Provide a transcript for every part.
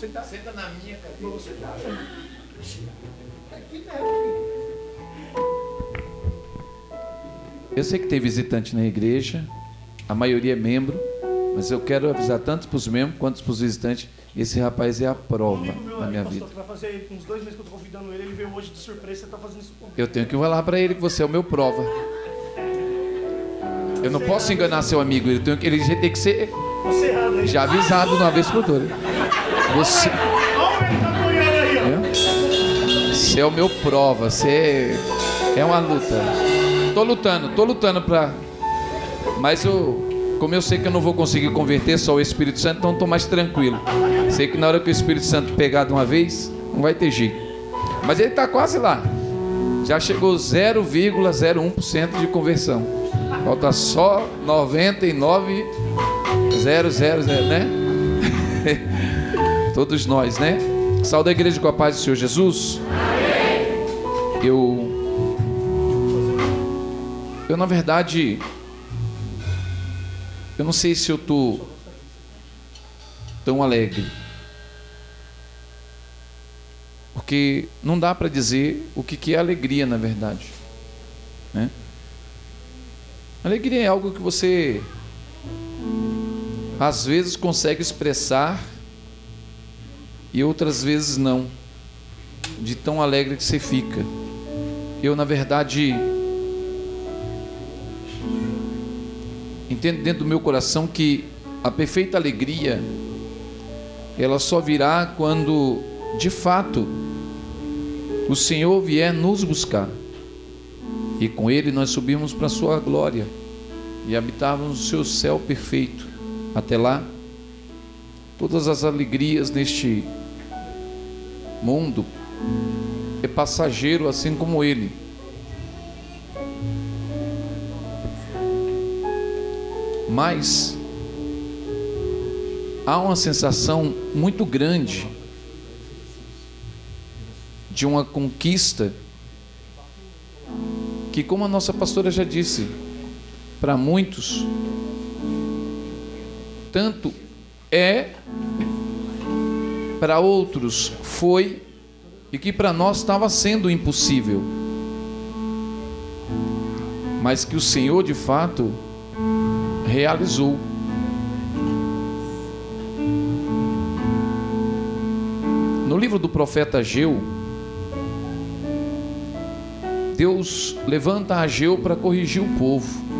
você tá. Senta na minha cadeira. Você tá. Aqui mesmo, Eu sei que tem visitante na igreja, a maioria é membro, mas eu quero avisar tanto para os membros quanto para os visitantes. Esse rapaz é a prova meu aí, minha pastor, vida. que vai fazer uns dois meses que eu tô convidando ele, ele veio hoje de surpresa, você tá fazendo isso comigo. Eu tenho que falar para ele que você é o meu prova. Eu não posso enganar seu amigo, ele tem, ele tem que ser já avisado de uma vez por outra. Você? Você é o meu prova, você é uma luta. Tô lutando, tô lutando pra. Mas eu, como eu sei que eu não vou conseguir converter só o Espírito Santo, então tô mais tranquilo. Sei que na hora que o Espírito Santo pegar de uma vez, não vai ter jeito. Mas ele tá quase lá. Já chegou 0,01% de conversão. Falta só 99,000, né? Todos nós, né? Saúde a igreja com a paz do Senhor Jesus. Eu. Eu, na verdade. Eu não sei se eu tô tão alegre. Porque não dá para dizer o que que é alegria, na verdade. Né? Alegria é algo que você às vezes consegue expressar e outras vezes não, de tão alegre que você fica. Eu, na verdade, entendo dentro do meu coração que a perfeita alegria ela só virá quando, de fato, o Senhor vier nos buscar e com Ele nós subimos para a Sua glória e habitávamos o Seu céu perfeito. Até lá, todas as alegrias neste mundo é passageiro assim como ele. Mas há uma sensação muito grande de uma conquista que, como a nossa pastora já disse, para muitos, tanto é, para outros foi, e que para nós estava sendo impossível, mas que o Senhor de fato realizou. No livro do profeta Ageu, Deus levanta Ageu para corrigir o povo.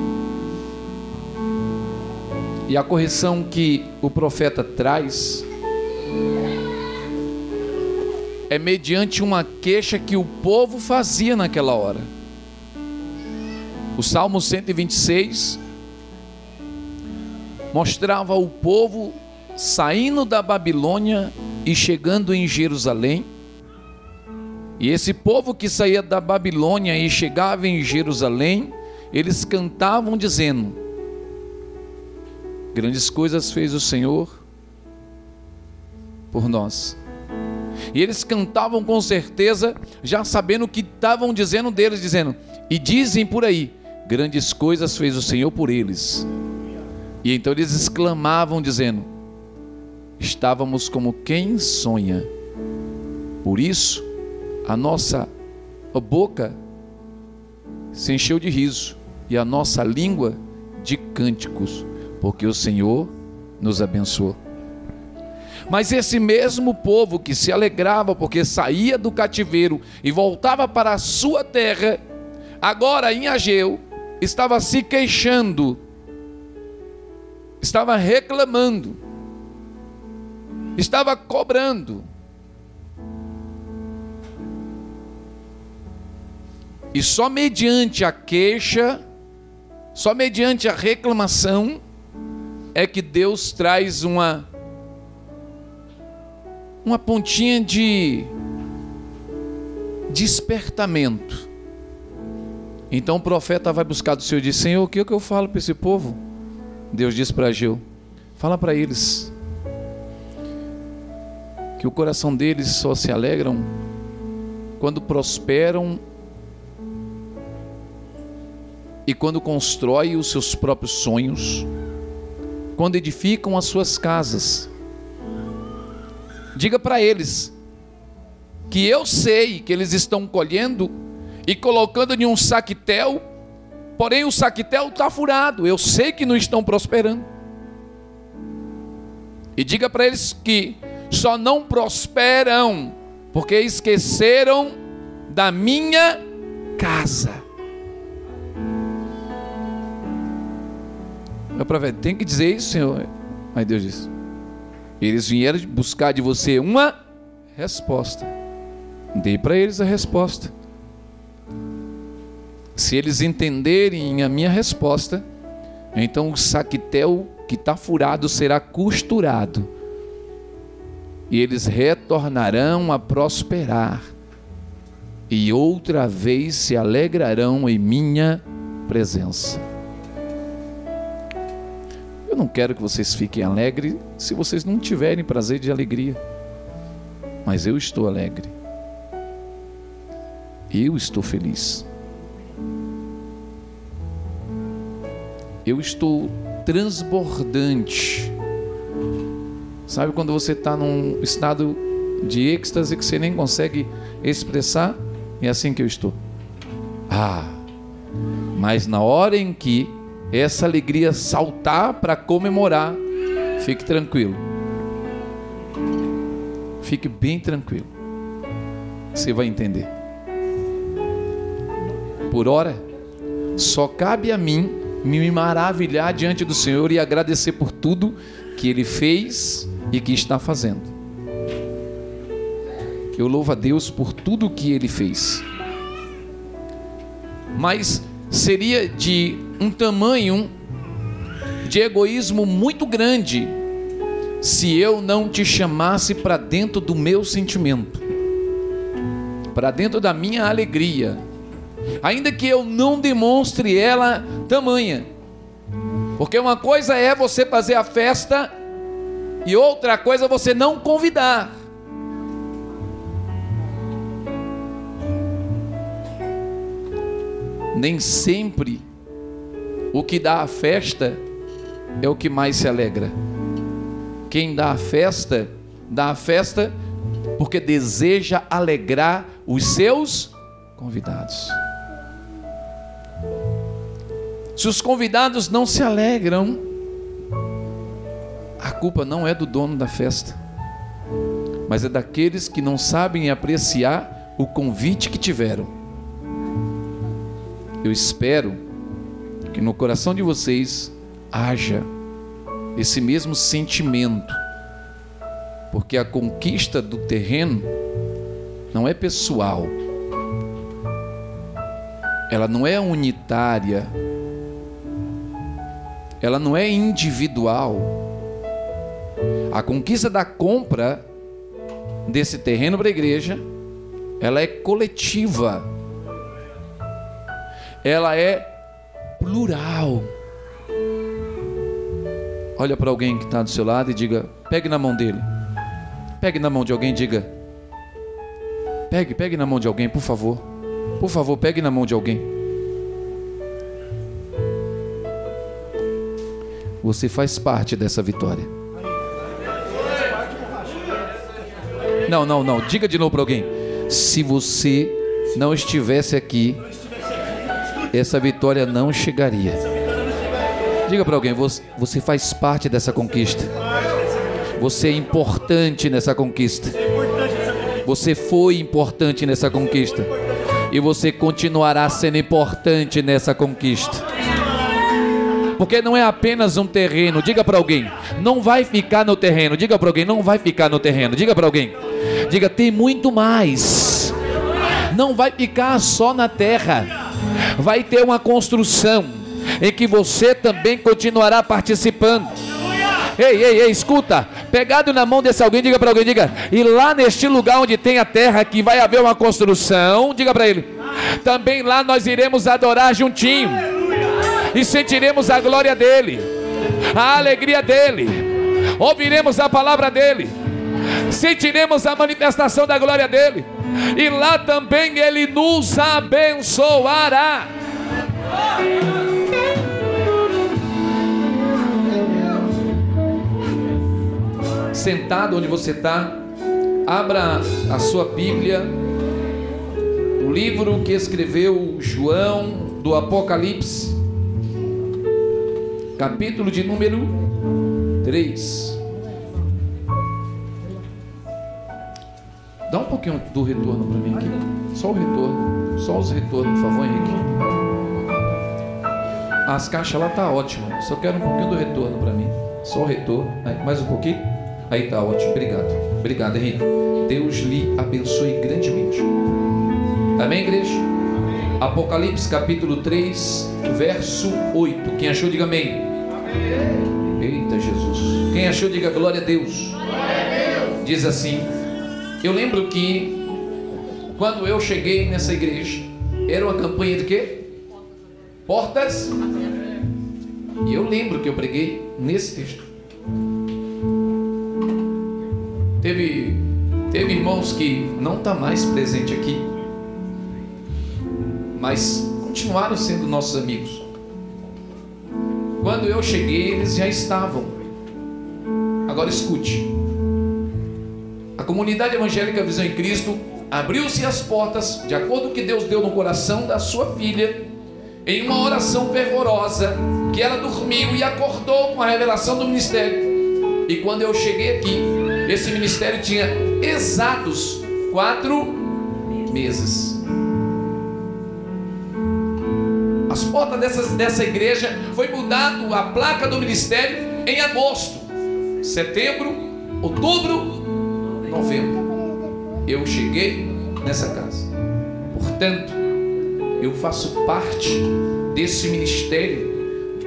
E a correção que o profeta traz é mediante uma queixa que o povo fazia naquela hora. O Salmo 126 mostrava o povo saindo da Babilônia e chegando em Jerusalém. E esse povo que saía da Babilônia e chegava em Jerusalém, eles cantavam dizendo: Grandes coisas fez o Senhor por nós. E eles cantavam com certeza, já sabendo o que estavam dizendo deles, dizendo: E dizem por aí, grandes coisas fez o Senhor por eles. E então eles exclamavam, dizendo: Estávamos como quem sonha. Por isso, a nossa boca se encheu de riso e a nossa língua de cânticos, porque o Senhor nos abençoou. Mas esse mesmo povo que se alegrava porque saía do cativeiro e voltava para a sua terra, agora em Ageu, estava se queixando, estava reclamando, estava cobrando. E só mediante a queixa, só mediante a reclamação, é que Deus traz uma uma pontinha de despertamento. Então o profeta vai buscar do Senhor e diz: Senhor, o que, é que eu falo para esse povo? Deus diz para Ageu: Fala para eles que o coração deles só se alegram quando prosperam e quando constroem os seus próprios sonhos, quando edificam as suas casas diga para eles que eu sei que eles estão colhendo e colocando em um saquetel, porém o saquetel está furado, eu sei que não estão prosperando. E diga para eles que só não prosperam porque esqueceram da minha casa. Eu tem que dizer isso, Senhor. Aí Deus disse: Eles vieram buscar de você uma resposta. Dei para eles a resposta. Se eles entenderem a minha resposta, então o saquetel que está furado será costurado e eles retornarão a prosperar, e outra vez se alegrarão em minha presença. Não quero que vocês fiquem alegres se vocês não tiverem prazer de alegria, mas eu estou alegre, eu estou feliz, eu estou transbordante Sabe quando você está num estado de êxtase que você nem consegue expressar? É assim que eu estou. Ah, mas na hora em que essa alegria saltar para comemorar, fique tranquilo. Fique bem tranquilo. Você vai entender. Por hora, só cabe a mim me maravilhar diante do Senhor e agradecer por tudo que Ele fez e que está fazendo. Eu louvo a Deus por tudo que ele fez. Mas seria de um tamanho de egoísmo muito grande se eu não te chamasse para dentro do meu sentimento, para dentro da minha alegria, ainda que eu não demonstre ela tamanha. Porque uma coisa é você fazer a festa e outra coisa é você não convidar. Nem sempre o que dá a festa é o que mais se alegra. Quem dá a festa, dá a festa porque deseja alegrar os seus convidados. Se os convidados não se alegram, a culpa não é do dono da festa, mas é daqueles que não sabem apreciar o convite que tiveram. Eu espero que no coração de vocês haja esse mesmo sentimento, porque a conquista do terreno não é pessoal, ela não é unitária, ela não é individual a conquista da compra desse terreno para a igreja, ela é coletiva. Ela é plural. Olha para alguém que está do seu lado e diga: pegue na mão dele. Pegue na mão de alguém e diga: pegue, pegue na mão de alguém, por favor. Por favor, pegue na mão de alguém. Você faz parte dessa vitória. Não, não, não. Diga de novo para alguém. Se você não estivesse aqui, essa vitória não chegaria. Diga para alguém, você faz parte dessa conquista. Você é importante nessa conquista. Você foi importante nessa conquista. E você continuará sendo importante nessa conquista. Porque não é apenas um terreno. Diga para alguém, não vai ficar no terreno. Diga para alguém, não vai ficar no terreno. Diga para alguém. Diga, tem muito mais. Não vai ficar só na terra. Vai ter uma construção em que você também continuará participando. Ei, ei, ei, escuta. Pegado na mão desse alguém, diga para alguém, diga. E lá neste lugar onde tem a terra, que vai haver uma construção, diga para ele. Também lá nós iremos adorar juntinho. E sentiremos a glória dele, a alegria dele. Ouviremos a palavra dele sentiremos a manifestação da glória dele, e lá também ele nos abençoará. Sentado onde você está, Abra a sua Bíblia, o livro que escreveu João do Apocalipse, capítulo de número 3. Dá um pouquinho do retorno para mim aqui. Só o retorno. Só os retornos, por favor, Henrique. As caixas lá tá ótimo. Só quero um pouquinho do retorno para mim. Só o retorno. Aí, mais um pouquinho. Aí tá ótimo. Obrigado. Obrigado, Henrique. Deus lhe abençoe grandemente. Amém, igreja? Amém. Apocalipse capítulo 3, verso 8. Quem achou, diga amém. amém. Eita Jesus. Quem achou, diga glória a Deus. Glória a Deus. Diz assim: Eu lembro que quando eu cheguei nessa igreja, era uma campanha de quê? Portas. E eu lembro que eu preguei nesse texto. Teve, teve irmãos que não está mais presente aqui, mas continuaram sendo nossos amigos. Quando eu cheguei, eles já estavam. Agora escute. A comunidade evangélica Visão em Cristo abriu-se as portas, de acordo com o que Deus deu no coração da sua filha, em uma oração fervorosa, que ela dormiu e acordou com a revelação do ministério. E quando eu cheguei aqui, esse ministério tinha exatos quatro meses. As portas dessa, dessa igreja foi mudado a placa do ministério em agosto, setembro, outubro, novembro eu cheguei nessa casa. Portanto, eu faço parte desse ministério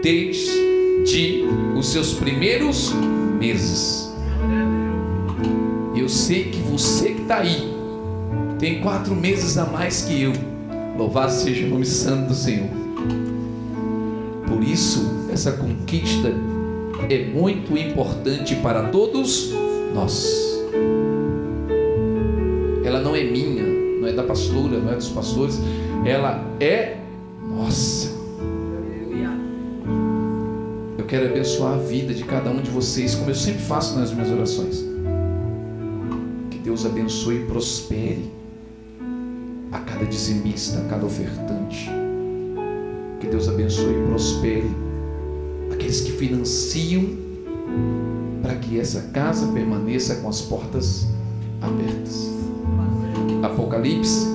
desde os seus primeiros meses. Eu sei que você que está aí tem quatro meses a mais que eu. Louvado seja o nome santo do Senhor. Por isso, essa conquista é muito importante para todos nós não é minha, não é da pastora, não é dos pastores, ela é nossa. Eu quero abençoar a vida de cada um de vocês, como eu sempre faço nas minhas orações. Que Deus abençoe e prospere a cada dizimista, a cada ofertante. Que Deus abençoe e prospere aqueles que financiam para que essa casa permaneça com as portas abertas. Apocalipse,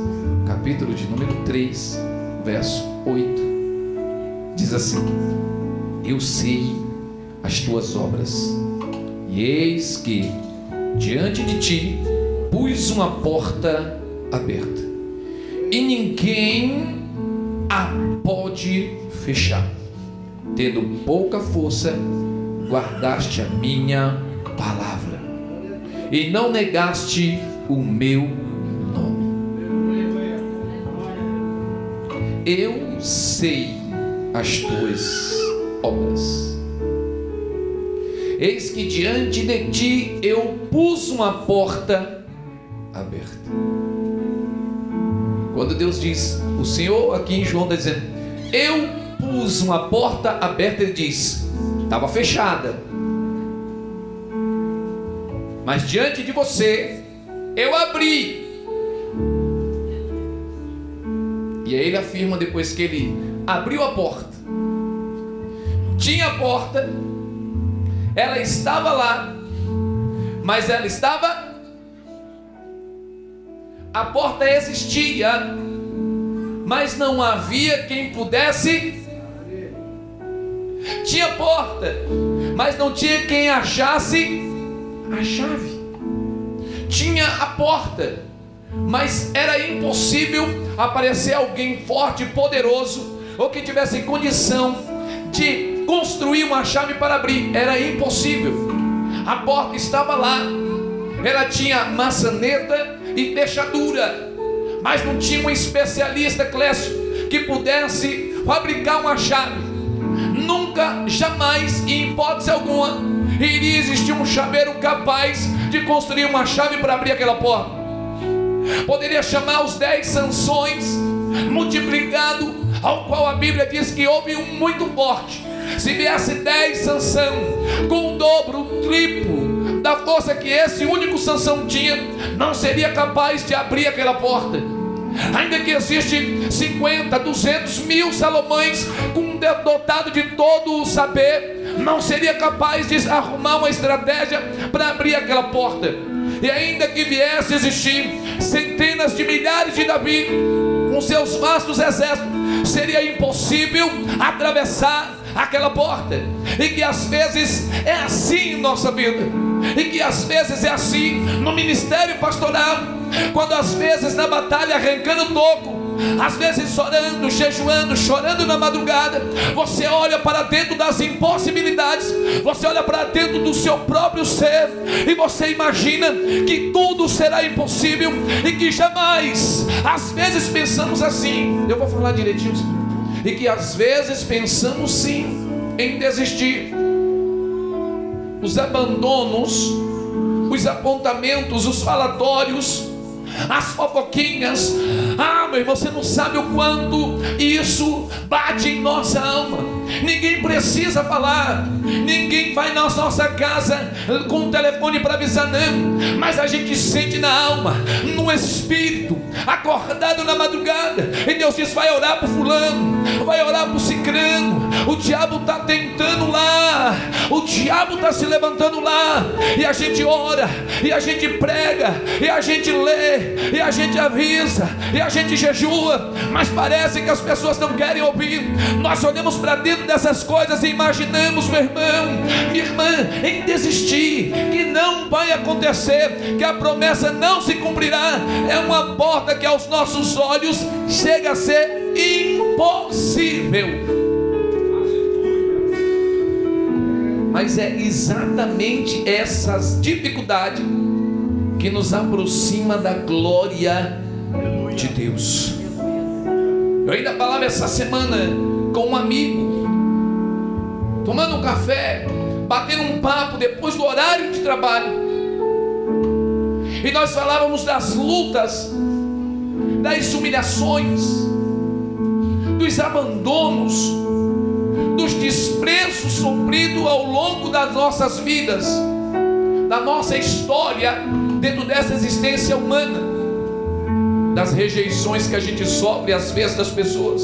capítulo de número 3, verso 8. Diz assim: Eu sei as tuas obras, e eis que diante de ti pus uma porta aberta, e ninguém a pode fechar. Tendo pouca força, guardaste a minha palavra, e não negaste o meu eu sei as tuas obras. Eis que diante de ti eu pus uma porta aberta. Quando Deus diz, o Senhor aqui em João está dizendo, eu pus uma porta aberta, ele diz, estava fechada. Mas diante de você, eu abri E aí ele afirma depois que ele abriu a porta. Tinha a porta, ela estava lá, mas ela estava. A porta existia, mas não havia quem pudesse. Tinha porta, mas não tinha quem achasse a chave. Tinha a porta, mas era impossível aparecer alguém forte e poderoso ou que tivesse condição de construir uma chave para abrir. Era impossível. A porta estava lá, ela tinha maçaneta e fechadura, mas não tinha um especialista, Clécio, que pudesse fabricar uma chave. Nunca, jamais, em hipótese alguma, iria existir um chaveiro capaz de construir uma chave para abrir aquela porta. Poderia chamar os dez sanções multiplicado, ao qual a Bíblia diz que houve um muito forte. Se viesse dez sanção com o dobro, o triplo da força que esse único Sansão tinha, não seria capaz de abrir aquela porta. Ainda que existe 50, 200 mil Salomões com dotado de todo o saber, não seria capaz de arrumar uma estratégia para abrir aquela porta. E ainda que viesse a existir centenas de milhares de Davi com seus vastos exércitos, seria impossível atravessar aquela porta. E que às vezes é assim em nossa vida. E que às vezes é assim no ministério pastoral. Quando às vezes na batalha arrancando toco, às vezes chorando, jejuando, chorando na madrugada, você olha para dentro das impossibilidades, você olha para dentro do seu próprio ser e você imagina que tudo será impossível e que jamais, às vezes pensamos assim, eu vou falar direitinho, e que às vezes pensamos sim em desistir. Os abandonos, os apontamentos, os falatórios, as fofoquinhas. Ah, meu irmão, você não sabe o quanto isso bate em nossa alma. Ninguém precisa falar, ninguém vai na nossa casa com o telefone para avisar, não. Mas a gente sente na alma, no espírito, acordado na madrugada. E Deus diz: vai orar por fulano, vai orar por cicrano. O diabo está tentando lá, o diabo está se levantando lá. E a gente ora, e a gente prega, e a gente lê, e a gente avisa, e a gente jejua. Mas parece que as pessoas não querem ouvir. Nós olhamos para dentro dessas coisas e imaginamos, meu irmão, minha irmã, em desistir, que não vai acontecer, que a promessa não se cumprirá. É uma porta que aos nossos olhos chega a ser impossível. Mas é exatamente essas dificuldades que nos aproxima da glória de Deus. Eu ainda falava essa semana com um amigo, tomando um café, batendo um papo depois do horário de trabalho. E nós falávamos das lutas, das humilhações, dos abandonos, dos desprezos sofridos ao longo das nossas vidas, da nossa história, dentro dessa existência humana, das rejeições que a gente sofre às vezes das pessoas,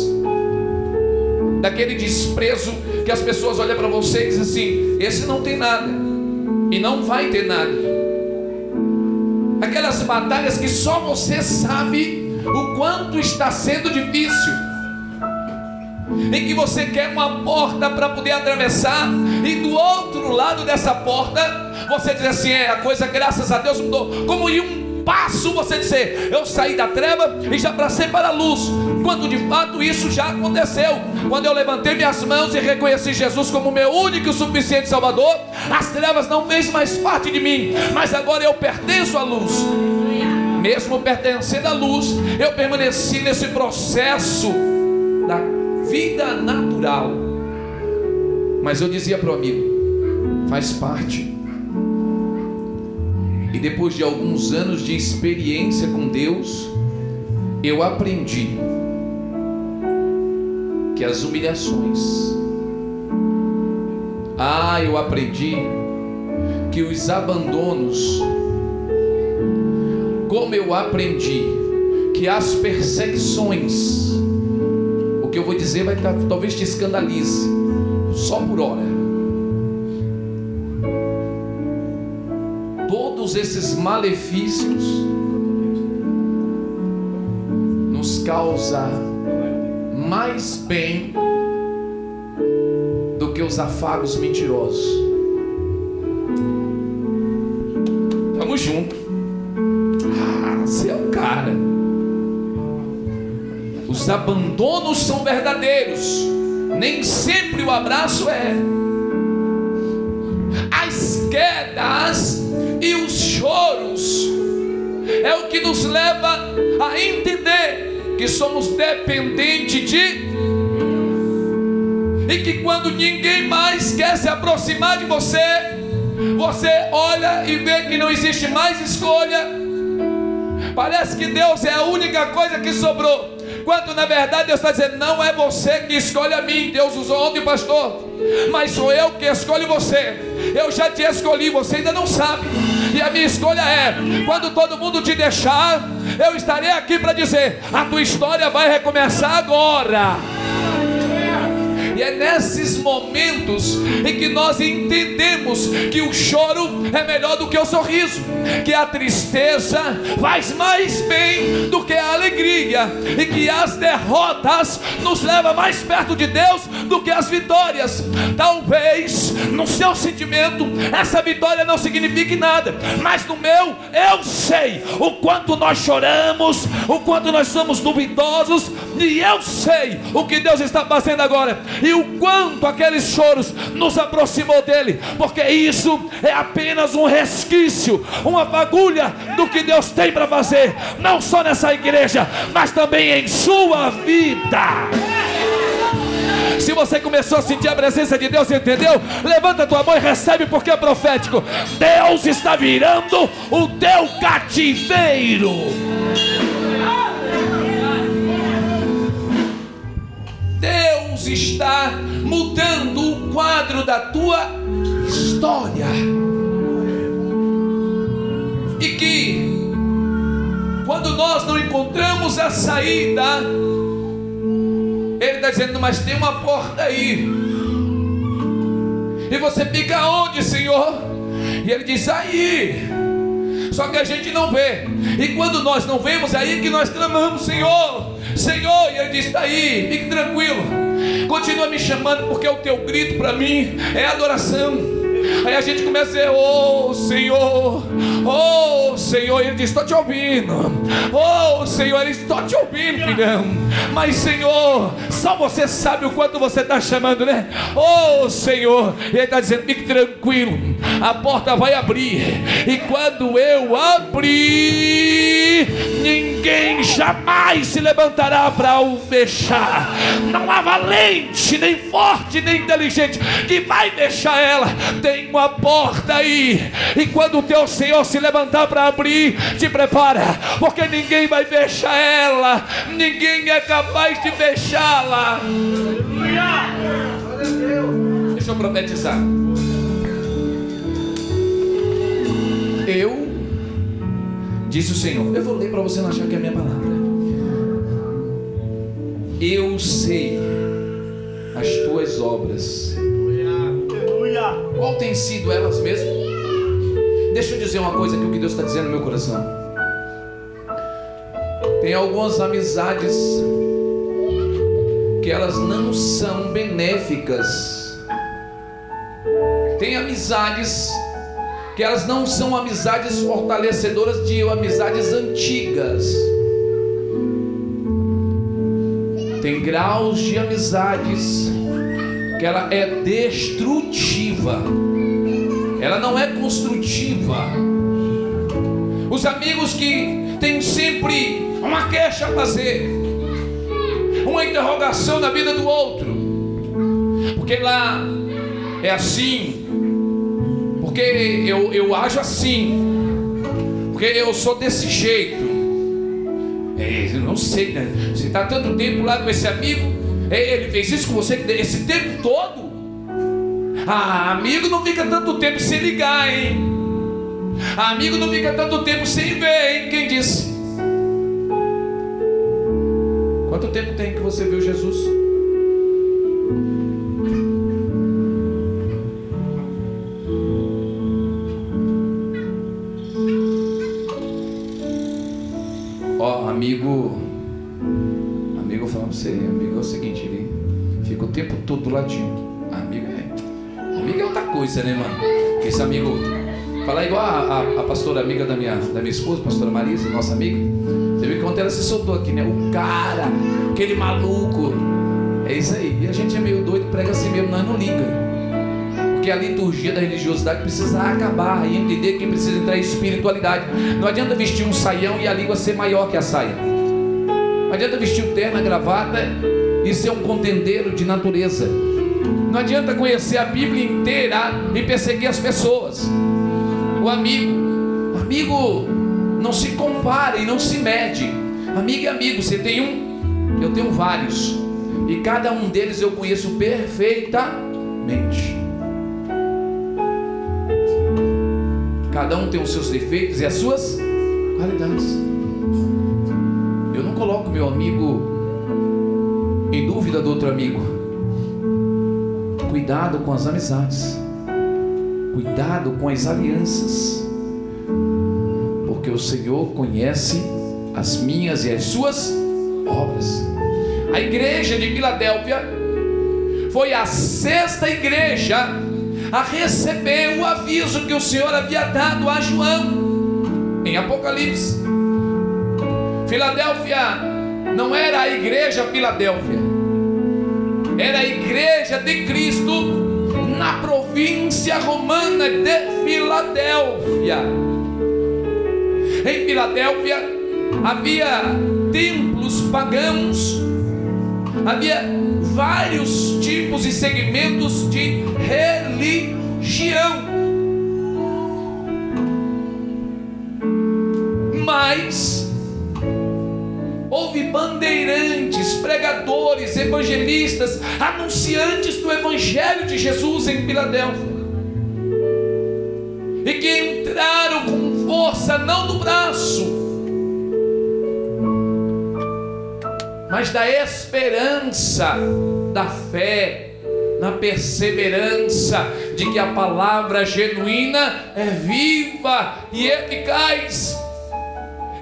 daquele desprezo que as pessoas olham para você e dizem assim: esse não tem nada, e não vai ter nada aquelas batalhas que só você sabe o quanto está sendo difícil. Em que você quer uma porta para poder atravessar, e do outro lado dessa porta, você diz assim: é, a coisa, graças a Deus, mudou. Como em um passo você dizer, eu saí da treva e já passei para a luz, quando de fato isso já aconteceu. Quando eu levantei minhas mãos e reconheci Jesus como meu único e suficiente Salvador, as trevas não fez mais parte de mim, mas agora eu pertenço à luz. Mesmo pertencendo à luz, eu permaneci nesse processo da vida natural. Mas eu dizia para o amigo: faz parte e depois de alguns anos de experiência com Deus, eu aprendi que as humilhações, ah, eu aprendi que os abandonos, como eu aprendi que as perseguições, o que eu vou dizer vai talvez te escandalize, só por hora. todos esses malefícios nos causa mais bem do que os afagos mentirosos. Vamos junto. Ah, você é o cara. Os abandonos são verdadeiros. Nem sempre o abraço é. As quedas e os choros é o que nos leva a entender que somos dependentes de e que quando ninguém mais quer se aproximar de você, você olha e vê que não existe mais escolha. Parece que Deus é a única coisa que sobrou. Quando na verdade Deus está dizendo, não é você que escolhe a mim. Deus usou ontem, pastor, mas sou eu que escolho você. Eu já te escolhi, você ainda não sabe. A minha escolha é: quando todo mundo te deixar, eu estarei aqui para dizer: a tua história vai recomeçar agora. É nesses momentos em que nós entendemos que o choro é melhor do que o sorriso, que a tristeza faz mais bem do que a alegria, e que as derrotas nos levam mais perto de Deus do que as vitórias. Talvez no seu sentimento essa vitória não signifique nada, mas no meu eu sei o quanto nós choramos, o quanto nós somos duvidosos, e eu sei o que Deus está fazendo agora e o quanto aqueles choros nos aproximou dele, porque isso é apenas um resquício, uma fagulha do que Deus tem para fazer, não só nessa igreja, mas também em sua vida. Se você começou a sentir a presença de Deus, entendeu? Levanta tua mão e recebe, porque é profético. Deus está virando o teu cativeiro. Deus está mudando o quadro da tua história. E que, quando nós não encontramos a saída, Ele está dizendo, mas tem uma porta aí. E você fica onde, Senhor? E Ele diz, aí. Só que a gente não vê. E quando nós não vemos, é aí que nós clamamos, Senhor. Senhor, e ele diz: está aí, fique tranquilo. Continua me chamando, porque o teu grito para mim é adoração. Aí a gente começa a dizer, oh Senhor, oh Senhor, ele diz, estou te ouvindo, oh Senhor, ele diz, estou te ouvindo, filhão, mas Senhor, só você sabe o quanto você está chamando, né? Oh Senhor, ele está dizendo, fique tranquilo, a porta vai abrir, e quando eu abrir, ninguém jamais se levantará para o fechar, não há valente, nem forte, nem inteligente que vai fechar ela, tem uma porta aí, e quando o teu Senhor se levantar para abrir, te prepara, porque ninguém vai fechar ela, ninguém é capaz de fechá-la. Deixa eu profetizar. Eu, disse o Senhor, eu vou ler para você não achar que é minha palavra. Eu sei as tuas obras. Qual tem sido elas mesmo? Deixa eu dizer uma coisa que o que Deus está dizendo no meu coração. Tem algumas amizades que elas não são benéficas. Tem amizades que elas não são amizades fortalecedoras de amizades antigas. Tem graus de amizades que ela é destrutiva. Ela não é construtiva. Os amigos que têm sempre uma queixa a fazer, uma interrogação na vida do outro, porque lá é assim, porque eu, eu ajo assim, porque eu sou desse jeito. É, eu não sei, né? Você está tanto tempo lá com esse amigo, ele fez isso com você esse tempo todo. Ah, amigo não fica tanto tempo sem ligar, hein? Amigo não fica tanto tempo sem ver, hein? Quem disse? Quanto tempo tem que você viu Jesus? Do ladinho. Amigo é, amigo é outra coisa, né, mano? Esse amigo, falar igual a, a, a pastora amiga da minha, da minha esposa, pastora Marisa, nossa amiga. Você viu que ontem ela se soltou aqui, né? O cara, aquele maluco. É isso aí. E a gente é meio doido, prega assim mesmo, nós não liga. Porque a liturgia da religiosidade precisa acabar e entender que precisa entrar em espiritualidade. Não adianta vestir um saião e a língua ser maior que a saia. Não adianta vestir o terno, a gravata e ser um contendeiro de natureza. Não adianta conhecer a Bíblia inteira e perseguir as pessoas. O amigo, o amigo não se compara e não se mede. Amigo é amigo, você tem um, eu tenho vários. E cada um deles eu conheço perfeitamente. Cada um tem os seus defeitos e as suas qualidades. Eu não coloco meu amigo em dúvida do outro amigo. Cuidado com as amizades. Cuidado com as alianças. Porque o Senhor conhece as minhas e as suas obras. A igreja de Filadélfia foi a sexta igreja a receber o aviso que o Senhor havia dado a João em Apocalipse. Filadélfia não era a igreja Filadélfia, era a igreja de Cristo na província romana de Filadélfia. Em Filadélfia havia templos pagãos, havia vários tipos e segmentos de religião. Mas houve bandeirantes, pregadores, evangelistas, anunciantes do Evangelho de Jesus em Filadélfia. E que entraram com força, não do braço, mas da esperança, da fé, na perseverança de que a palavra genuína é viva e eficaz,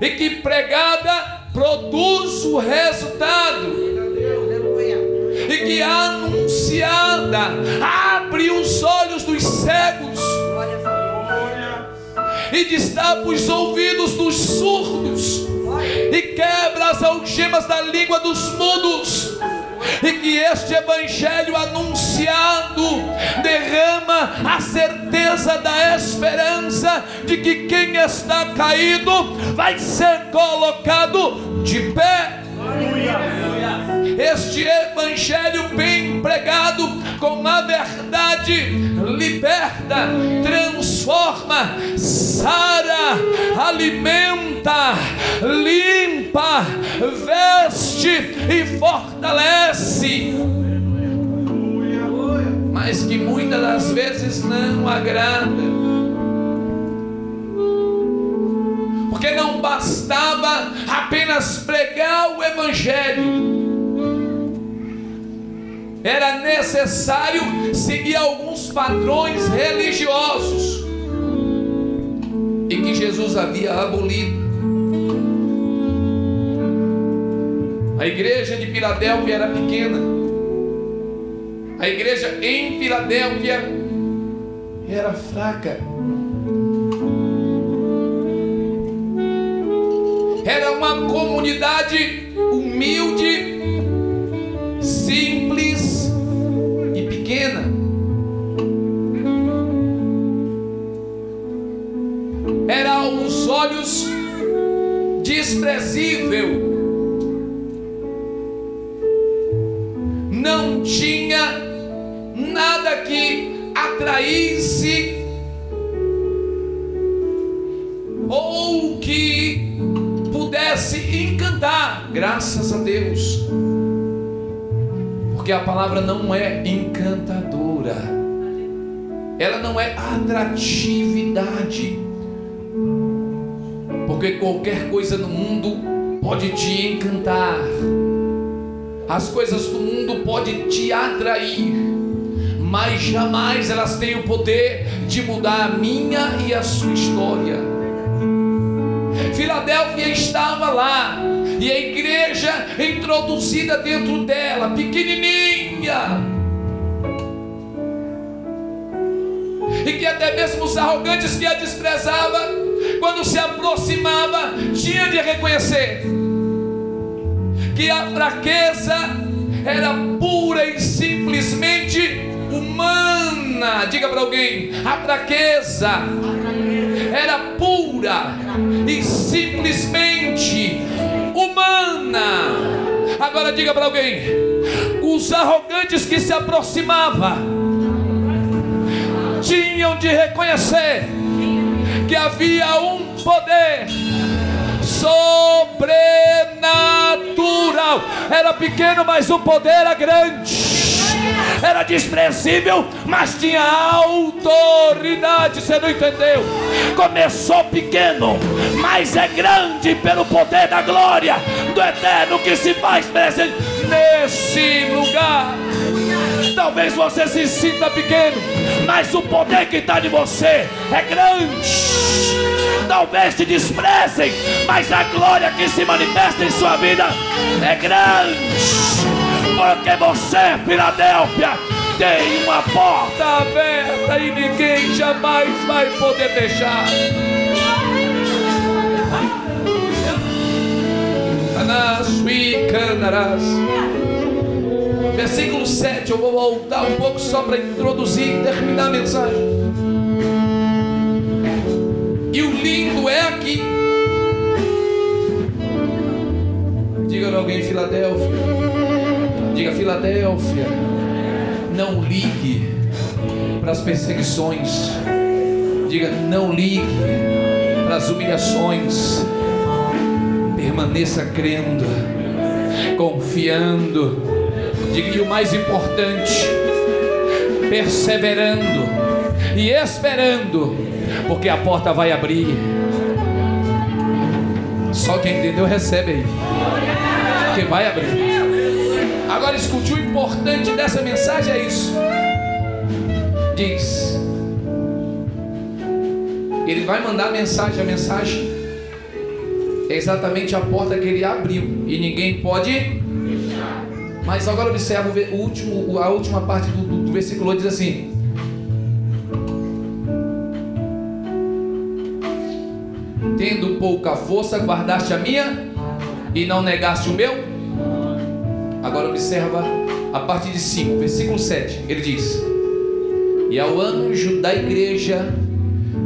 e que pregada produz o resultado. E que anunciada abre os olhos dos cegos e destapa os ouvidos dos surdos e quebra as algemas da língua dos mudos. E que este evangelho anunciado derrama a certeza da esperança de que quem está caído vai ser colocado de pé. Este evangelho bem pregado com a verdade liberta, transforma, sara, alimenta, limpa, veste e fortalece. Mas que muitas das vezes não agrada. porque não bastava apenas pregar o Evangelho, era necessário seguir alguns padrões religiosos e que Jesus havia abolido. A igreja de Filadélfia era pequena, a igreja em Filadélfia era fraca. Era uma comunidade humilde, simples e pequena. Era aos olhos desprezível. Não tinha nada que atraísse ou que pudesse encantar, graças a Deus. Porque a palavra não é encantadora, ela não é atratividade. Porque qualquer coisa no mundo pode te encantar, as coisas do mundo podem te atrair, mas jamais elas têm o poder de mudar a minha e a sua história. Filadélfia estava lá e a igreja introduzida dentro dela, pequenininha. E que até mesmo os arrogantes que a desprezavam, quando se aproximava, tinha de reconhecer que a fraqueza era pura e simplesmente humana. Diga para alguém: a fraqueza era pura e simplesmente humana. Agora diga para alguém: os arrogantes que se aproximavam tinham de reconhecer que havia um poder sobrenatural. Era pequeno, mas o poder era grande. era desprezível, mas tinha autoridade. Você não entendeu? Começou pequeno, mas é grande pelo poder da glória do eterno que se faz presente nesse lugar. Talvez você se sinta pequeno, mas o poder que está de você é grande. Talvez te desprezem, mas a glória que se manifesta em sua vida é grande. Porque você, Filadélfia, tem uma porta aberta e ninguém jamais vai poder fechar. Versículo 7, eu vou voltar um pouco só para introduzir e terminar a mensagem. E o lindo é aqui. Diga para alguém, Filadélfia. Diga, Filadélfia. Não ligue para as perseguições. Diga, não ligue para as humilhações. Permaneça crendo, confiando. Diga, e o mais importante, perseverando e esperando porque a porta vai abrir. Só quem entendeu recebe aí. Que vai abrir. Agora escute o importante dessa mensagem é isso. Diz. Ele vai mandar a mensagem, a mensagem é exatamente a porta que ele abriu e ninguém pode. Mas agora observa o último, a última parte do, do, do versículo diz assim: tendo pouca força, guardaste a minha e não negaste o meu? Agora observa a parte de 5, versículo 7. Ele diz: E ao anjo da igreja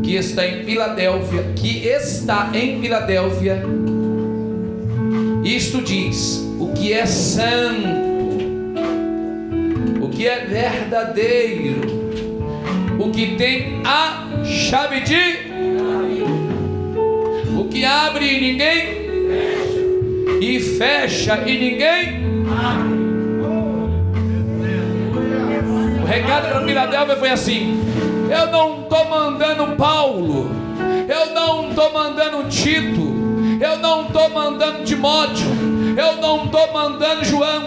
que está em Filadélfia, que está em Filadélfia, isto diz: o que é santo, que é verdadeiro, o que tem a chave de que abre e ninguém e fecha e ninguém. O recado para Filadélfia foi assim: Eu não estou mandando Paulo, eu não estou mandando Tito, eu não estou mandando Timóteo, eu não estou mandando João,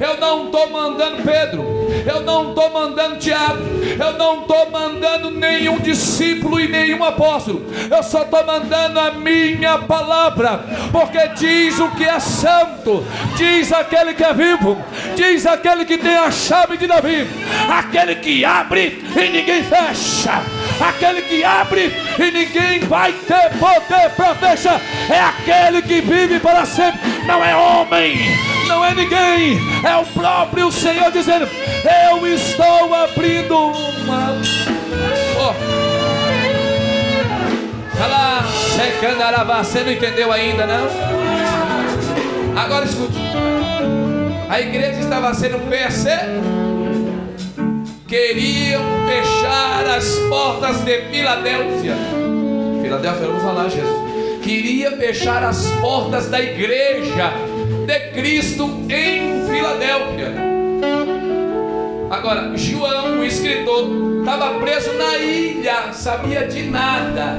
eu não estou mandando Pedro, eu não estou mandando Tiago, eu não estou mandando nenhum discípulo e nenhum apóstolo, eu só estou mandando a minha palavra, porque diz o que é santo, diz aquele que é vivo, diz aquele que tem a chave de Davi, aquele que abre e ninguém fecha, aquele que abre e ninguém vai ter poder para fechar, é aquele que vive para sempre, não é homem, não é ninguém, é o próprio Senhor dizendo: Eu estou abrindo uma. Oh. Lá, você não entendeu ainda, não? Agora escute. A igreja estava sendo perseguida. Queriam fechar as portas de Filadélfia. Filadélfia, vou falar, Jesus. Queria fechar as portas da igreja de Cristo em Filadélfia. Agora, João, o escritor, estava preso na ilha, sabia de nada.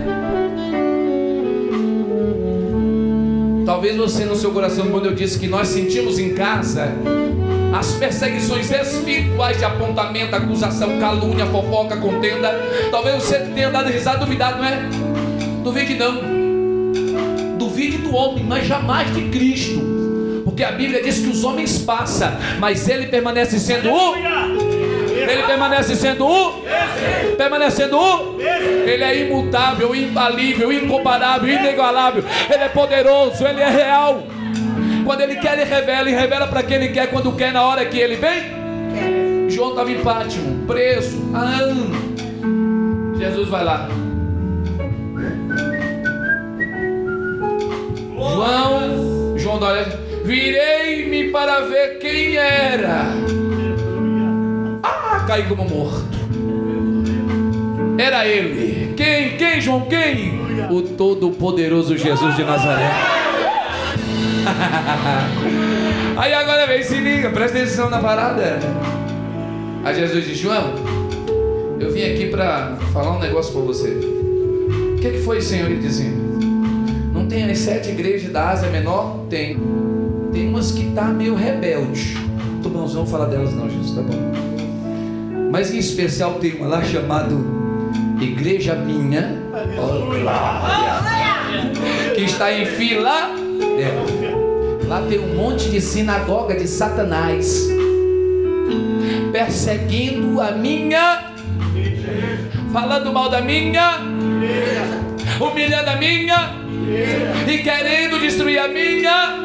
Talvez você no seu coração, quando eu disse que nós sentimos em casa as perseguições espirituais de apontamento, acusação, calúnia, fofoca, contenda, talvez você tenha dado risada, duvidado, não é? Duvide não. Duvide do homem, mas jamais de Cristo. Porque a Bíblia diz que os homens passam, mas ele permanece sendo o. Ele permanece sendo o. Permanecendo o. Ele é imutável, infalível, incomparável, inigualável. Ele é poderoso, ele é real. Quando ele quer, ele revela. E revela para quem ele quer, quando quer, na hora que ele vem. João estava em Pátimo, preso. Jesus vai lá. João, João da Virei-me para ver quem era. Caí como morto. Era ele. Quem? Quem, João? Quem? O Todo-Poderoso Jesus de Nazaré. Aí agora vem, se liga, presta atenção na parada. Aí Jesus disse: João, eu vim aqui para falar um negócio para você. O que, que foi o Senhor lhe dizendo? Não tem as sete igrejas da Ásia Menor? Tem. Tem umas que tá meio rebelde. Bom, não vamos falar delas não, Jesus, tá bom. Mas em especial tem uma lá chamada Igreja Minha. Oh. Que está em fila. Lá tem um monte de sinagoga de Satanás perseguindo a minha, falando mal da minha, humilhando a minha e querendo destruir a minha.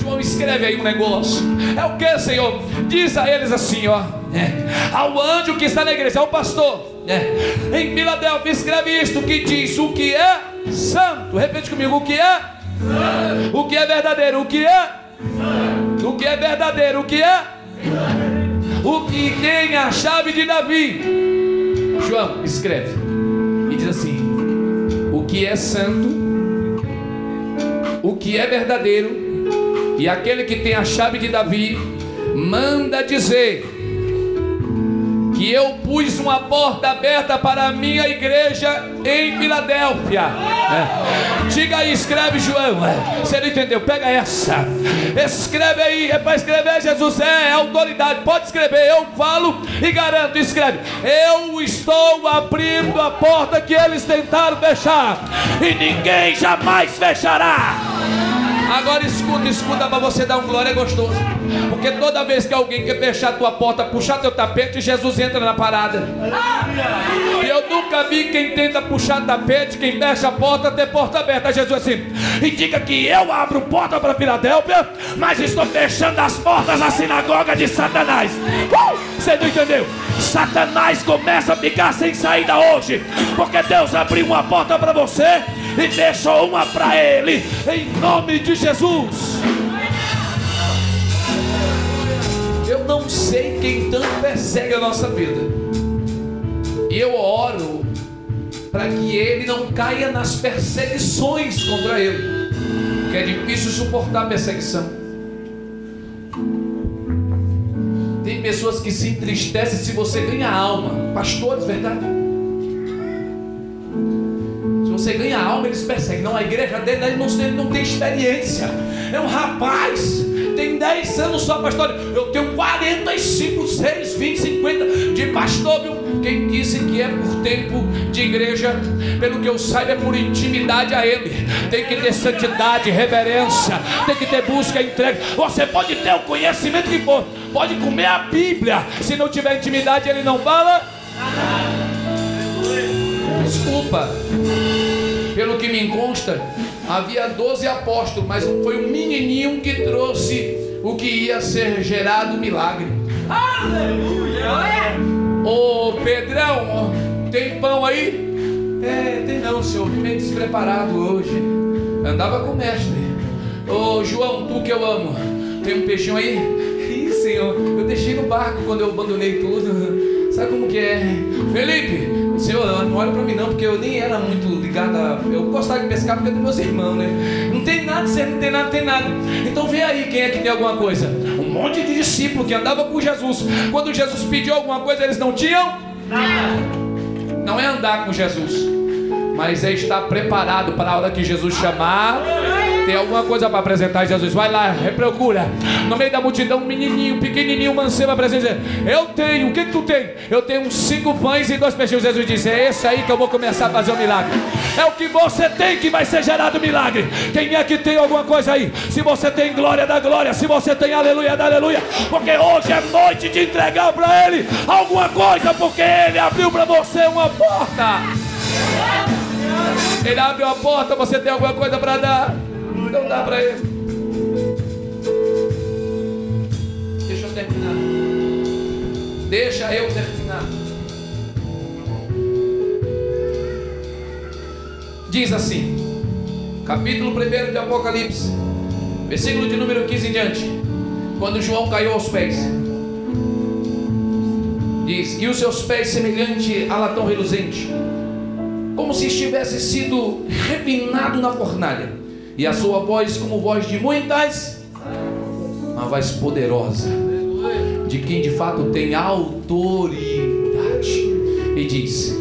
João escreve aí um negócio. É o que, Senhor? Diz a eles assim, ó. É, ao anjo que está na igreja, ao pastor. É, em Filadélfia escreve isto que diz o que é santo. Repete comigo, o que é? O que é verdadeiro? O que é? O que é verdadeiro? O que é? o que tem a chave de Davi. João escreve e diz assim: o que é santo, o que é verdadeiro, e aquele que tem a chave de Davi, manda dizer que eu pus uma porta aberta para a minha igreja em Filadélfia. É. Diga aí, escreve João. É. Você não entendeu? Pega essa. Escreve aí. É para escrever, Jesus é, é autoridade. Pode escrever. Eu falo e garanto. Escreve. Eu estou abrindo a porta que eles tentaram fechar. E ninguém jamais fechará. Agora escuta, escuta para você dar um glória gostoso. Porque toda vez que alguém quer fechar a tua porta, puxar teu tapete, Jesus entra na parada. E eu nunca vi quem tenta puxar tapete, quem fecha a porta, ter porta aberta. Jesus assim, e diga que eu abro porta para Filadélfia, mas estou fechando as portas da sinagoga de Satanás. Uh! Você não entendeu? Satanás começa a ficar sem saída hoje, porque Deus abriu uma porta para você e deixou uma para ele, em nome de Jesus. Eu não sei quem tanto persegue a nossa vida, e eu oro para que ele não caia nas perseguições contra ele, que é difícil suportar a perseguição. Tem pessoas que se entristecem se você ganha alma, pastores, verdade? Você ganha alma, eles perseguem. Não, a igreja dele ele não, ele não tem experiência. É um rapaz, tem 10 anos só, pastor. Eu tenho 45, 6, 20, 50 de pastor? Quem disse que é por tempo de igreja, pelo que eu saiba, é por intimidade a Ele. Tem que ter santidade, reverência, tem que ter busca, entrega. Você pode ter o conhecimento que for, pode comer a Bíblia, se não tiver intimidade, Ele não fala. Desculpa. Pelo que me consta, havia 12 apóstolos, mas foi um menininho que trouxe o que ia ser gerado milagre. Aleluia! Ô Pedrão, tem pão aí? É, tem não, senhor, meio despreparado hoje. Andava com o mestre. Ô João, tu que eu amo, tem um peixinho aí? Ih, senhor, eu deixei no barco quando eu abandonei tudo. Sabe como que é? Felipe, Senhor, não olha para mim não, porque eu nem era muito ligado a. Eu gostava de pescar porque é dos meus irmãos, né? Não tem nada, você não tem nada, não tem nada. Então vê aí quem é que tem alguma coisa. Um monte de discípulo que andava com Jesus. Quando Jesus pediu alguma coisa, eles não tinham? Nada. Não é andar com Jesus, mas é estar preparado para a hora que Jesus chamar. Tem alguma coisa para apresentar, Jesus? Vai lá, procura. No meio da multidão, um menininho, pequenininho, mancebo apresenta. Eu tenho, o que, que tu tem? Eu tenho cinco pães e dois peixes. Jesus disse: É esse aí que eu vou começar a fazer o um milagre. É o que você tem que vai ser gerado milagre. Quem é que tem alguma coisa aí? Se você tem glória da glória, se você tem aleluia da aleluia, porque hoje é noite de entregar para Ele alguma coisa, porque Ele abriu para você uma porta. Ele abriu a porta, você tem alguma coisa para dar? Então dá para ele. Deixa eu terminar. Deixa eu terminar. Diz assim, capítulo 1 de Apocalipse, versículo de número 15 em diante. Quando João caiu aos pés, diz: E os seus pés semelhante a latão reluzente, como se estivesse sido refinado na fornalha e a sua voz como voz de muitas, uma voz poderosa, de quem de fato tem autoridade. E diz: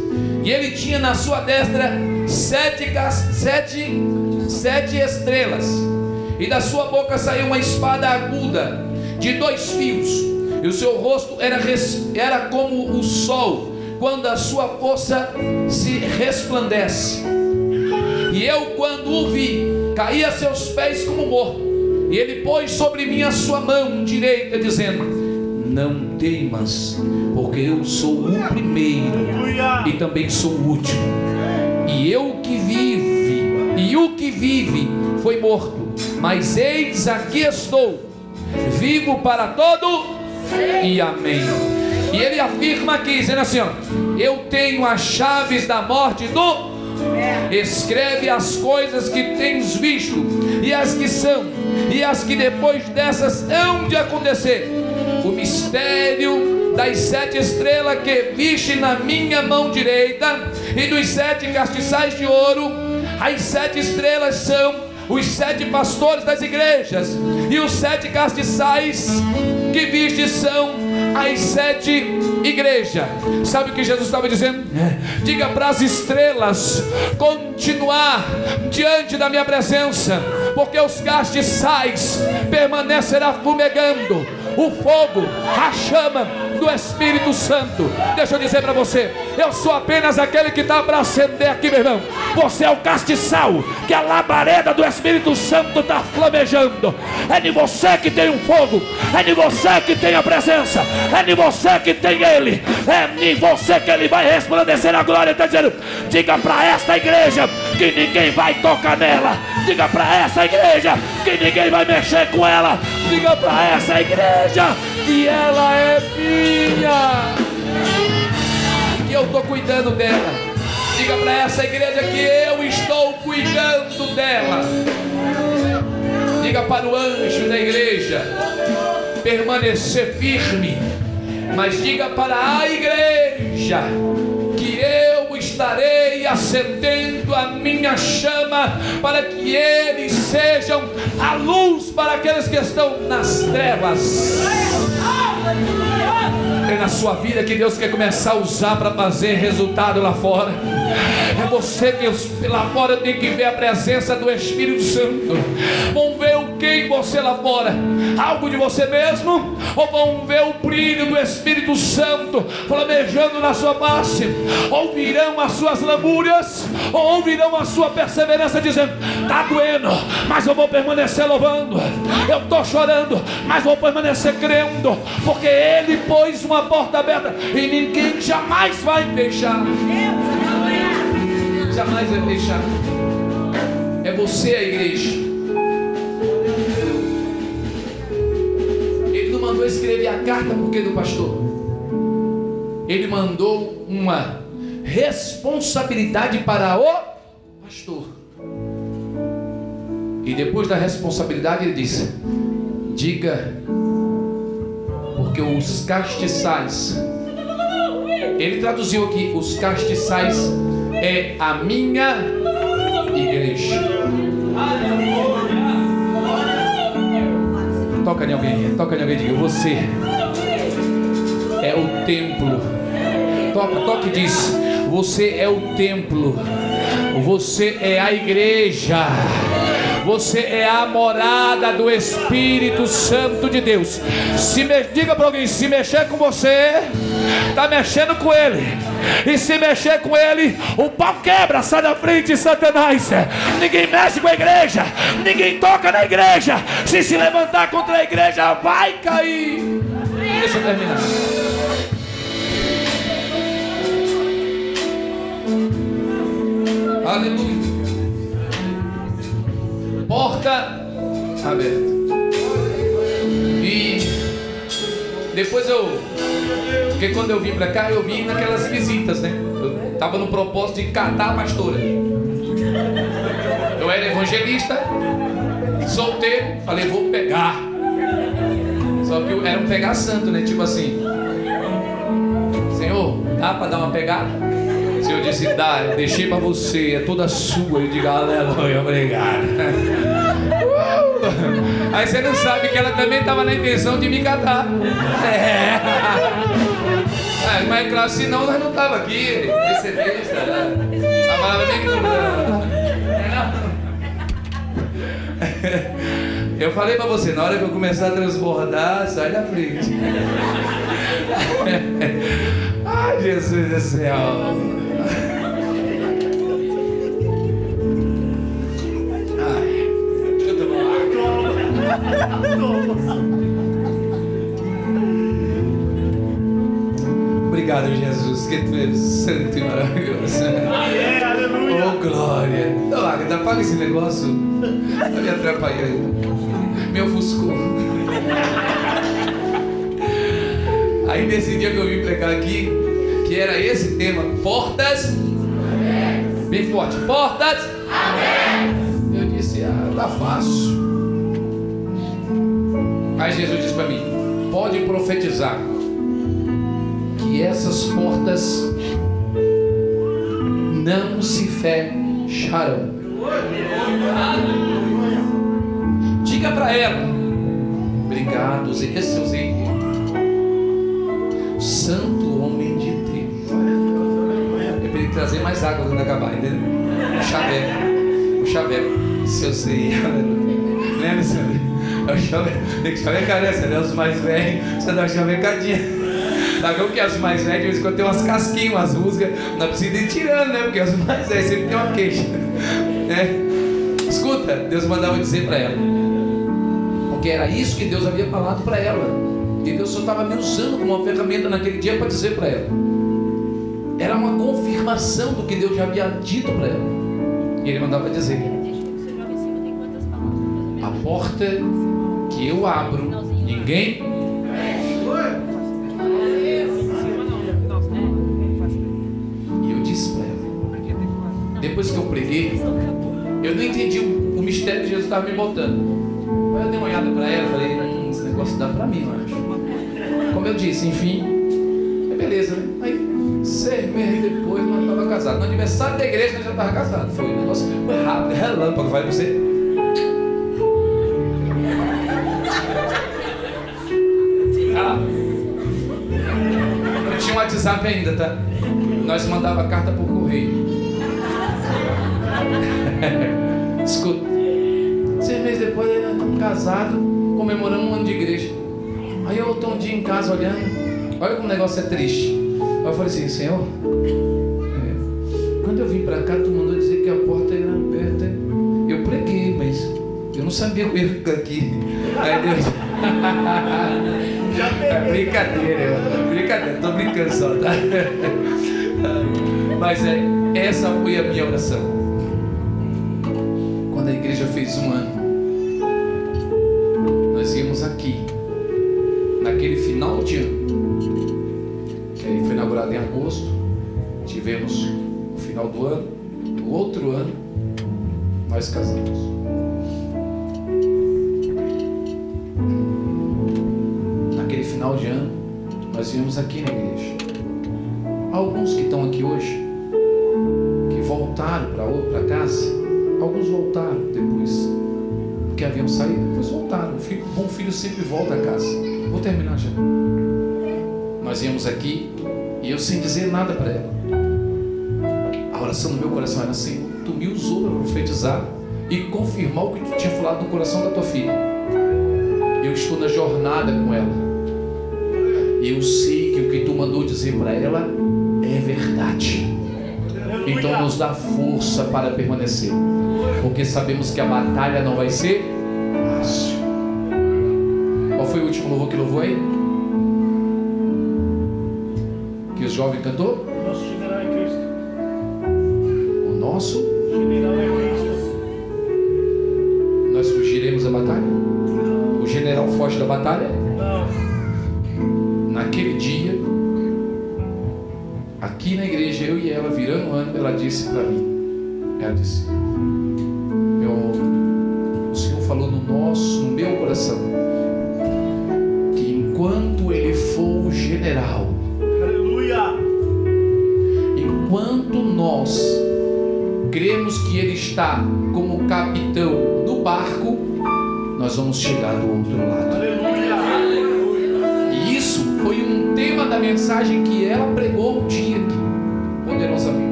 E ele tinha na sua destra sete, sete, sete estrelas, e da sua boca saiu uma espada aguda de dois fios, e o seu rosto era, era como o sol, quando a sua força se resplandece. E eu, quando o vi, caí a seus pés como morto. E ele pôs sobre mim a sua mão direita, dizendo: Não temas, porque eu sou o primeiro e também sou o último. E eu que vive, e o que vive foi morto, mas eis aqui estou, vivo para todo e amém. E ele afirma aqui, dizendo assim: ó, Eu tenho as chaves da morte do. Escreve as coisas que tens visto, e as que são, e as que depois dessas hão de acontecer. O mistério das sete estrelas que viste na minha mão direita, e dos sete castiçais de ouro, as sete estrelas são os sete pastores das igrejas, e os sete castiçais que viste são as sete igrejas. Sabe o que Jesus estava dizendo? Diga para as estrelas continuar diante da minha presença, porque os castiçais permanecerá fumegando o fogo, a chama do Espírito Santo. Deixa eu dizer para você, eu sou apenas aquele que está para acender aqui, meu irmão. Você é o castiçal, que a labareda do Espírito Santo está flamejando. É de você que tem um fogo, é de você que tem a presença, é de você que tem Ele, é de você que Ele vai resplandecer a glória. Está dizendo, diga para esta igreja que ninguém vai tocar nela. Diga para essa igreja que ninguém vai mexer com ela. Diga para essa igreja que ela é minha. Que eu estou cuidando dela. Diga para essa igreja que eu estou cuidando dela. Diga para o anjo da igreja permanecer firme. Mas diga para a igreja que eu estarei acendendo a minha chama para que eles sejam a luz para aqueles que estão nas trevas. É na sua vida que Deus quer começar a usar para fazer resultado lá fora. É você que lá fora tem que ver a presença do Espírito Santo. Vão ver o que em você lá fora? Algo de você mesmo? Ou vão ver o brilho do Espírito Santo flamejando na sua face? Ouvirão as suas lamúrias? Ou ouvirão a sua perseverança dizendo: Está doendo, mas eu vou permanecer louvando. Eu estou chorando, mas vou permanecer crendo, porque Ele pôs uma porta aberta e ninguém jamais vai fechar jamais vai deixar. É você a igreja. Ele não mandou escrever a carta porque do pastor. Ele mandou uma responsabilidade para o pastor. E depois da responsabilidade ele disse: Diga, porque os castiçais. Ele traduziu aqui: os castiçais é a minha igreja. Toca em alguém, toca em alguém, diga você é o templo. Toca, toca e diz: Você é o templo, você é a igreja. Você é a morada do Espírito Santo de Deus. Se me, diga para alguém: se mexer com você, está mexendo com Ele. E se mexer com Ele, o pau quebra, sai da frente, Satanás. Ninguém mexe com a igreja, ninguém toca na igreja. Se se levantar contra a igreja, vai cair. Deixa eu terminar. Aleluia porta aberta. E depois eu, porque quando eu vim para cá, eu vim naquelas visitas, né? Eu tava no propósito de catar a pastora. Eu era evangelista, solteiro, falei, vou pegar. Só que era um pegar santo, né? Tipo assim, Senhor, dá para dar uma pegada? Senhor disse: Dá, eu deixei para você, é toda sua. Eu digo: Aleluia, obrigado. Uh! Aí você não sabe que ela também estava na intenção de me catar. É. é mas claro, senão nós não estava aqui. Recebista. A palavra bem que Eu falei pra você, na hora que eu começar a transbordar, sai da frente. Ai, Jesus do céu. Obrigado, Jesus, que tu és santo e maravilhoso. Aleluia. Oh, glória. Então, Agatha, apaga esse negócio. Tá me atrapalhando. Me ofuscou. Aí, nesse dia que eu vim pregar aqui, que era esse tema, portas. Bem forte. Portas. Eu disse, ah, tá fácil. Aí Jesus disse para mim: pode profetizar que essas portas não se fecharão. Diga para ela: obrigado, Zé, esse é o Zé. Santo homem de Deus. Eu pedi que trazer mais água quando acabar, entendeu? O chaveco. O chaveco. Seu Zé. Lembra, Sandra? É o chaveco. Tem que chavecar, né? Você é os mais velhos. Você dá uma chavecadinha. Tá vendo que as mais velhas, de vez em quando tem umas casquinhas, umas rusgas, não precisa ir tirando, né? Porque as mais velhas sempre tem uma queixa. Né? Escuta, Deus mandava dizer para ela. Porque era isso que Deus havia falado para ela. E Deus só estava me usando como uma ferramenta naquele dia para dizer para ela. Era uma confirmação do que Deus já havia dito para ela. E ele mandava dizer: porta que eu abro, ninguém E eu disse para ela, depois que eu preguei, eu não entendi o, o mistério que Jesus estava me botando. Aí eu dei uma olhada para ela e falei, hum, esse negócio dá para mim, eu acho. Como eu disse, enfim, é beleza, né? Aí, seis meses depois, nós estava casado. No aniversário da igreja, nós já estava casado. Foi, o negócio foi rápido, relâmpago, vai pra você. WhatsApp ainda, tá? Nós mandava carta por correio. Escuta. Seis meses depois, nós estamos casados, comemorando um ano de igreja. Aí eu estou um dia em casa olhando, olha como o negócio é triste. Aí eu falei assim, Senhor, é, quando eu vim para cá, tu mandou dizer que a porta era aberta. Eu preguei, mas eu não sabia que eu ia ficar aqui. Aí Deus. Já É brincadeira, brincadeira, tô brincando só, tá? Mas é, essa foi a minha oração. Quando a igreja fez um ano, nós íamos aqui, naquele final de ano, que foi inaugurado em agosto, tivemos o final do ano, viemos aqui na igreja. Alguns que estão aqui hoje, que voltaram para casa, alguns voltaram depois, porque haviam saído, depois voltaram. O bom filho sempre volta a casa. Vou terminar já. Nós viemos aqui e eu sem dizer nada para ela. A oração do meu coração era assim: Tu me usou para profetizar e confirmar o que tu tinha falado no coração da tua filha. Eu estou na jornada com ela. Eu sei que o que tu mandou dizer para ela é verdade. Então nos dá força para permanecer. Porque sabemos que a batalha não vai ser fácil. Qual foi o último louvor que louvou aí? Que o jovem cantou?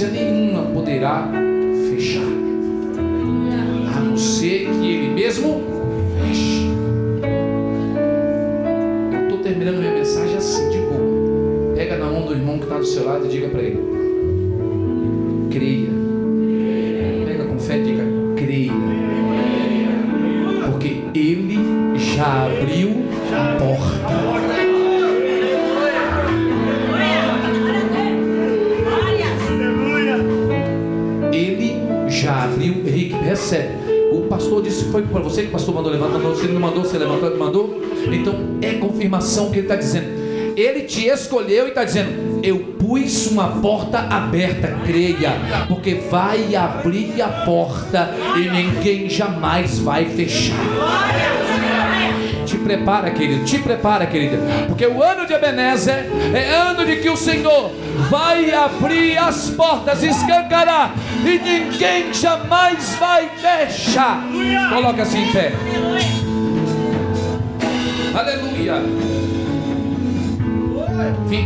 Astúcia nenhuma, poderá escolheu e está dizendo: Eu pus uma porta aberta, creia, porque vai abrir a porta e ninguém jamais vai fechar. Te prepara, querido, te prepara, querida, porque o ano de Ebenezer é ano de que o Senhor vai abrir as portas, escancarar e ninguém jamais vai fechar. Coloca assim em pé. Aleluia.